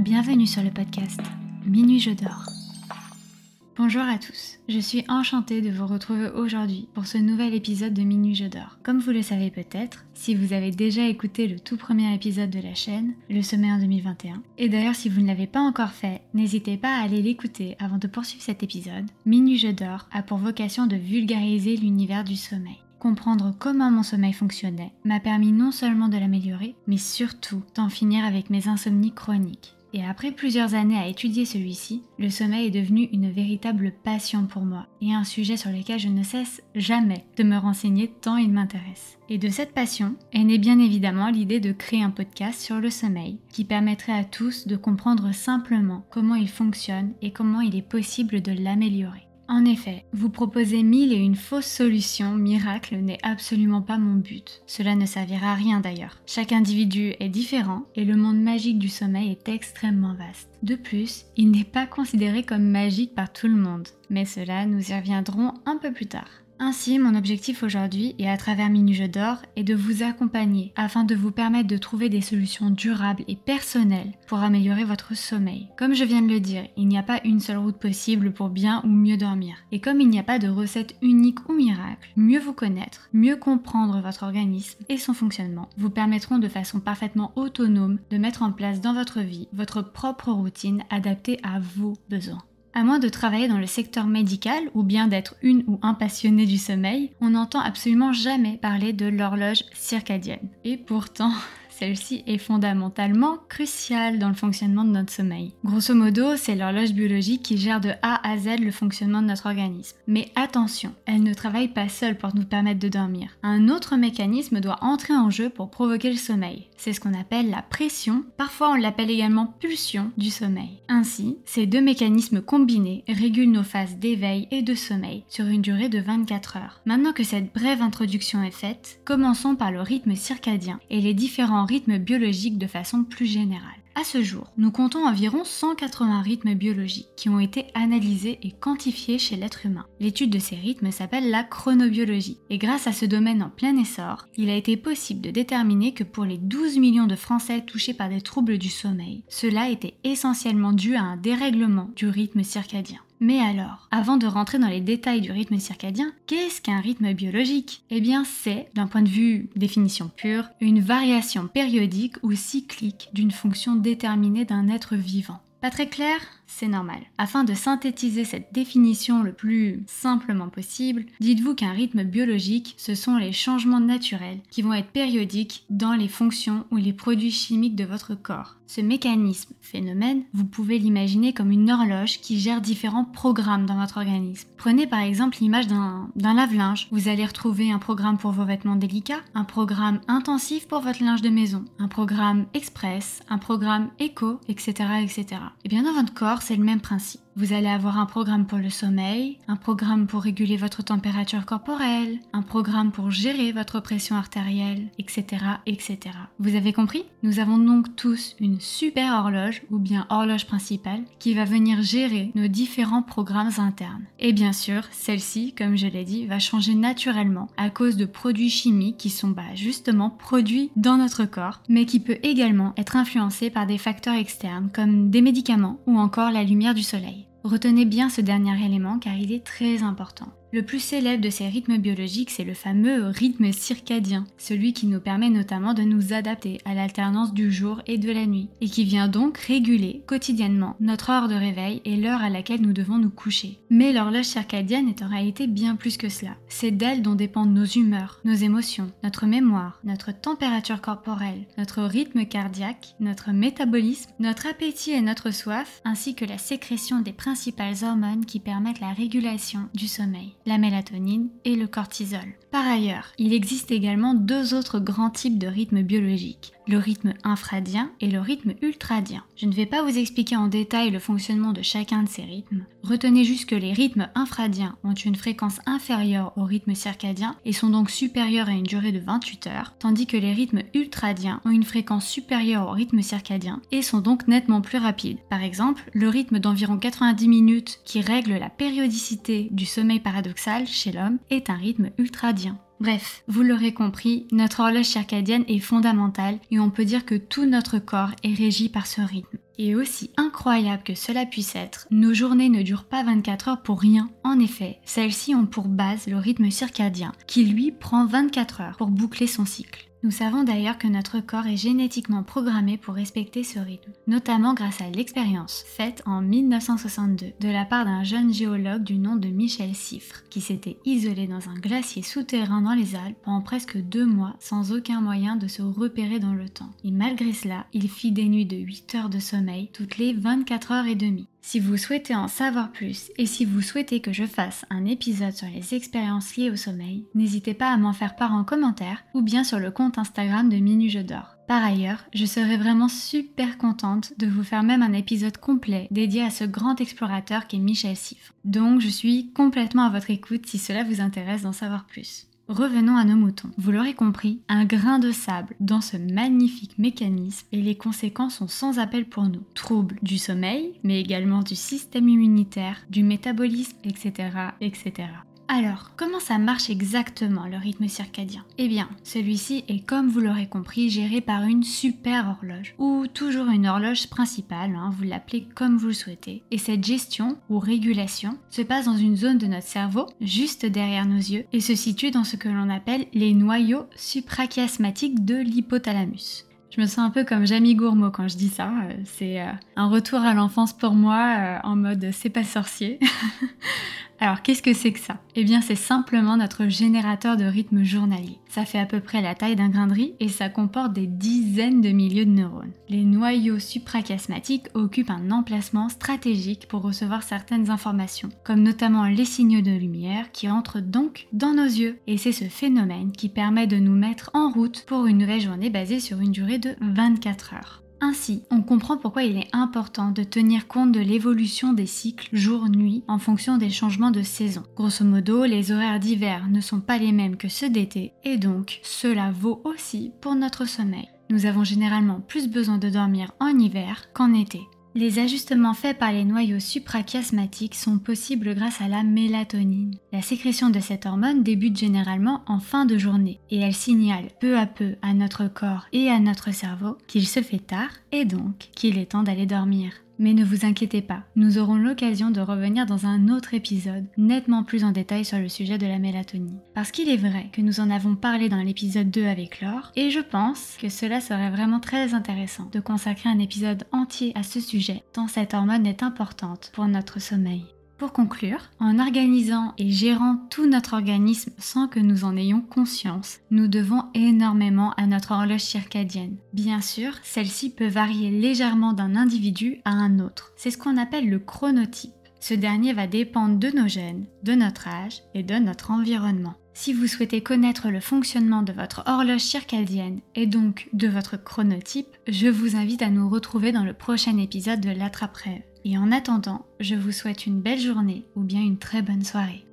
Bienvenue sur le podcast Minuit je dors. Bonjour à tous, je suis enchantée de vous retrouver aujourd'hui pour ce nouvel épisode de Minuit je dors. Comme vous le savez peut-être, si vous avez déjà écouté le tout premier épisode de la chaîne, Le sommet en 2021, et d'ailleurs si vous ne l'avez pas encore fait, n'hésitez pas à aller l'écouter avant de poursuivre cet épisode. Minuit je dors a pour vocation de vulgariser l'univers du sommeil. Comprendre comment mon sommeil fonctionnait m'a permis non seulement de l'améliorer, mais surtout d'en finir avec mes insomnies chroniques. Et après plusieurs années à étudier celui-ci, le sommeil est devenu une véritable passion pour moi et un sujet sur lequel je ne cesse jamais de me renseigner tant il m'intéresse. Et de cette passion est née bien évidemment l'idée de créer un podcast sur le sommeil qui permettrait à tous de comprendre simplement comment il fonctionne et comment il est possible de l'améliorer. En effet, vous proposer mille et une fausses solutions miracle n'est absolument pas mon but. Cela ne servira à rien d'ailleurs. Chaque individu est différent et le monde magique du sommeil est extrêmement vaste. De plus, il n'est pas considéré comme magique par tout le monde, mais cela nous y reviendrons un peu plus tard. Ainsi, mon objectif aujourd'hui et à travers Minu Jeux d'Or est de vous accompagner afin de vous permettre de trouver des solutions durables et personnelles pour améliorer votre sommeil. Comme je viens de le dire, il n'y a pas une seule route possible pour bien ou mieux dormir. Et comme il n'y a pas de recette unique ou miracle, mieux vous connaître, mieux comprendre votre organisme et son fonctionnement vous permettront de façon parfaitement autonome de mettre en place dans votre vie votre propre routine adaptée à vos besoins. À moins de travailler dans le secteur médical ou bien d'être une ou un passionné du sommeil, on n'entend absolument jamais parler de l'horloge circadienne. Et pourtant, celle-ci est fondamentalement cruciale dans le fonctionnement de notre sommeil. Grosso modo, c'est l'horloge biologique qui gère de A à Z le fonctionnement de notre organisme. Mais attention, elle ne travaille pas seule pour nous permettre de dormir. Un autre mécanisme doit entrer en jeu pour provoquer le sommeil. C'est ce qu'on appelle la pression, parfois on l'appelle également pulsion du sommeil. Ainsi, ces deux mécanismes combinés régulent nos phases d'éveil et de sommeil sur une durée de 24 heures. Maintenant que cette brève introduction est faite, commençons par le rythme circadien et les différents rythme biologique de façon plus générale. À ce jour, nous comptons environ 180 rythmes biologiques qui ont été analysés et quantifiés chez l'être humain. L'étude de ces rythmes s'appelle la chronobiologie et grâce à ce domaine en plein essor, il a été possible de déterminer que pour les 12 millions de Français touchés par des troubles du sommeil, cela était essentiellement dû à un dérèglement du rythme circadien. Mais alors, avant de rentrer dans les détails du rythme circadien, qu'est-ce qu'un rythme biologique? Eh bien, c'est, d'un point de vue définition pure, une variation périodique ou cyclique d'une fonction déterminée d'un être vivant. Pas très clair? C'est normal. Afin de synthétiser cette définition le plus simplement possible, dites-vous qu'un rythme biologique, ce sont les changements naturels qui vont être périodiques dans les fonctions ou les produits chimiques de votre corps. Ce mécanisme, phénomène, vous pouvez l'imaginer comme une horloge qui gère différents programmes dans votre organisme. Prenez par exemple l'image d'un lave-linge. Vous allez retrouver un programme pour vos vêtements délicats, un programme intensif pour votre linge de maison, un programme express, un programme éco, etc. etc. Et bien dans votre corps, c'est le même principe. Vous allez avoir un programme pour le sommeil, un programme pour réguler votre température corporelle, un programme pour gérer votre pression artérielle, etc. etc. Vous avez compris? Nous avons donc tous une super horloge ou bien horloge principale qui va venir gérer nos différents programmes internes. Et bien sûr, celle-ci, comme je l'ai dit, va changer naturellement à cause de produits chimiques qui sont bah, justement produits dans notre corps, mais qui peut également être influencé par des facteurs externes comme des médicaments ou encore la lumière du soleil. Retenez bien ce dernier élément car il est très important. Le plus célèbre de ces rythmes biologiques, c'est le fameux rythme circadien, celui qui nous permet notamment de nous adapter à l'alternance du jour et de la nuit, et qui vient donc réguler quotidiennement notre heure de réveil et l'heure à laquelle nous devons nous coucher. Mais l'horloge circadienne est en réalité bien plus que cela. C'est d'elle dont dépendent nos humeurs, nos émotions, notre mémoire, notre température corporelle, notre rythme cardiaque, notre métabolisme, notre appétit et notre soif, ainsi que la sécrétion des principales hormones qui permettent la régulation du sommeil la mélatonine et le cortisol. Par ailleurs, il existe également deux autres grands types de rythmes biologiques, le rythme infradien et le rythme ultradien. Je ne vais pas vous expliquer en détail le fonctionnement de chacun de ces rythmes. Retenez juste que les rythmes infradiens ont une fréquence inférieure au rythme circadien et sont donc supérieurs à une durée de 28 heures, tandis que les rythmes ultradiens ont une fréquence supérieure au rythme circadien et sont donc nettement plus rapides. Par exemple, le rythme d'environ 90 minutes qui règle la périodicité du sommeil paradoxal chez l'homme est un rythme ultradien Bref, vous l'aurez compris, notre horloge circadienne est fondamentale et on peut dire que tout notre corps est régi par ce rythme. Et aussi incroyable que cela puisse être, nos journées ne durent pas 24 heures pour rien. En effet, celles-ci ont pour base le rythme circadien, qui lui prend 24 heures pour boucler son cycle. Nous savons d'ailleurs que notre corps est génétiquement programmé pour respecter ce rythme, notamment grâce à l'expérience faite en 1962 de la part d'un jeune géologue du nom de Michel Siffre, qui s'était isolé dans un glacier souterrain dans les Alpes pendant presque deux mois sans aucun moyen de se repérer dans le temps. Et malgré cela, il fit des nuits de 8 heures de sommeil toutes les 24 heures et demie. Si vous souhaitez en savoir plus et si vous souhaitez que je fasse un épisode sur les expériences liées au sommeil, n'hésitez pas à m'en faire part en commentaire ou bien sur le compte Instagram de Minu d'Or. Par ailleurs, je serais vraiment super contente de vous faire même un épisode complet dédié à ce grand explorateur qui est Michel Siffre. Donc je suis complètement à votre écoute si cela vous intéresse d'en savoir plus. Revenons à nos moutons. Vous l'aurez compris, un grain de sable dans ce magnifique mécanisme et les conséquences sont sans appel pour nous. Troubles du sommeil, mais également du système immunitaire, du métabolisme, etc. etc. Alors, comment ça marche exactement le rythme circadien? Eh bien, celui-ci est, comme vous l'aurez compris, géré par une super horloge, ou toujours une horloge principale, hein, vous l'appelez comme vous le souhaitez. Et cette gestion, ou régulation, se passe dans une zone de notre cerveau, juste derrière nos yeux, et se situe dans ce que l'on appelle les noyaux suprachiasmatiques de l'hypothalamus. Je me sens un peu comme Jamie Gourmaud quand je dis ça. Euh, c'est euh, un retour à l'enfance pour moi euh, en mode c'est pas sorcier. Alors qu'est-ce que c'est que ça? Eh bien c'est simplement notre générateur de rythme journalier. Ça fait à peu près la taille d'un grain de riz et ça comporte des dizaines de milliers de neurones. Les noyaux suprachiasmatiques occupent un emplacement stratégique pour recevoir certaines informations, comme notamment les signaux de lumière qui entrent donc dans nos yeux. Et c'est ce phénomène qui permet de nous mettre en route pour une nouvelle journée basée sur une durée de 24 heures. Ainsi, on comprend pourquoi il est important de tenir compte de l'évolution des cycles jour-nuit en fonction des changements de saison. Grosso modo, les horaires d'hiver ne sont pas les mêmes que ceux d'été et donc cela vaut aussi pour notre sommeil. Nous avons généralement plus besoin de dormir en hiver qu'en été. Les ajustements faits par les noyaux suprachiasmatiques sont possibles grâce à la mélatonine. La sécrétion de cette hormone débute généralement en fin de journée et elle signale peu à peu à notre corps et à notre cerveau qu'il se fait tard et donc qu'il est temps d'aller dormir. Mais ne vous inquiétez pas, nous aurons l'occasion de revenir dans un autre épisode nettement plus en détail sur le sujet de la mélatonine. Parce qu'il est vrai que nous en avons parlé dans l'épisode 2 avec Laure, et je pense que cela serait vraiment très intéressant de consacrer un épisode entier à ce sujet, tant cette hormone est importante pour notre sommeil. Pour conclure, en organisant et gérant tout notre organisme sans que nous en ayons conscience, nous devons énormément à notre horloge circadienne. Bien sûr, celle-ci peut varier légèrement d'un individu à un autre. C'est ce qu'on appelle le chronotype. Ce dernier va dépendre de nos gènes, de notre âge et de notre environnement. Si vous souhaitez connaître le fonctionnement de votre horloge circadienne et donc de votre chronotype, je vous invite à nous retrouver dans le prochain épisode de l'Attrape-Rêve. Et en attendant, je vous souhaite une belle journée ou bien une très bonne soirée.